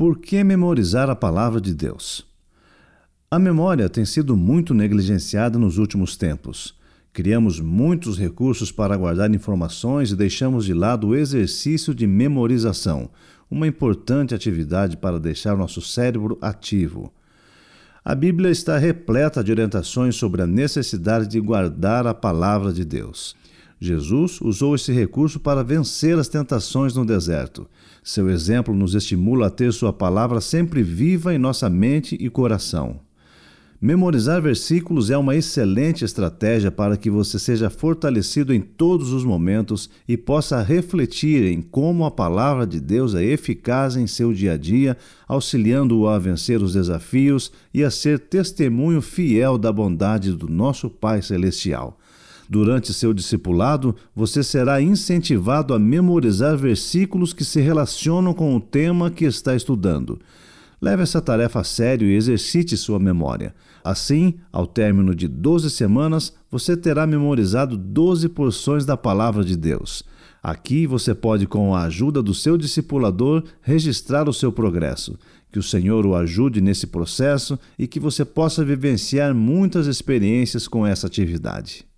Por que memorizar a palavra de Deus? A memória tem sido muito negligenciada nos últimos tempos. Criamos muitos recursos para guardar informações e deixamos de lado o exercício de memorização, uma importante atividade para deixar nosso cérebro ativo. A Bíblia está repleta de orientações sobre a necessidade de guardar a palavra de Deus. Jesus usou esse recurso para vencer as tentações no deserto. Seu exemplo nos estimula a ter Sua palavra sempre viva em nossa mente e coração. Memorizar versículos é uma excelente estratégia para que você seja fortalecido em todos os momentos e possa refletir em como a palavra de Deus é eficaz em seu dia a dia, auxiliando-o a vencer os desafios e a ser testemunho fiel da bondade do nosso Pai Celestial. Durante seu discipulado, você será incentivado a memorizar versículos que se relacionam com o tema que está estudando. Leve essa tarefa a sério e exercite sua memória. Assim, ao término de 12 semanas, você terá memorizado 12 porções da palavra de Deus. Aqui você pode, com a ajuda do seu discipulador, registrar o seu progresso. Que o Senhor o ajude nesse processo e que você possa vivenciar muitas experiências com essa atividade.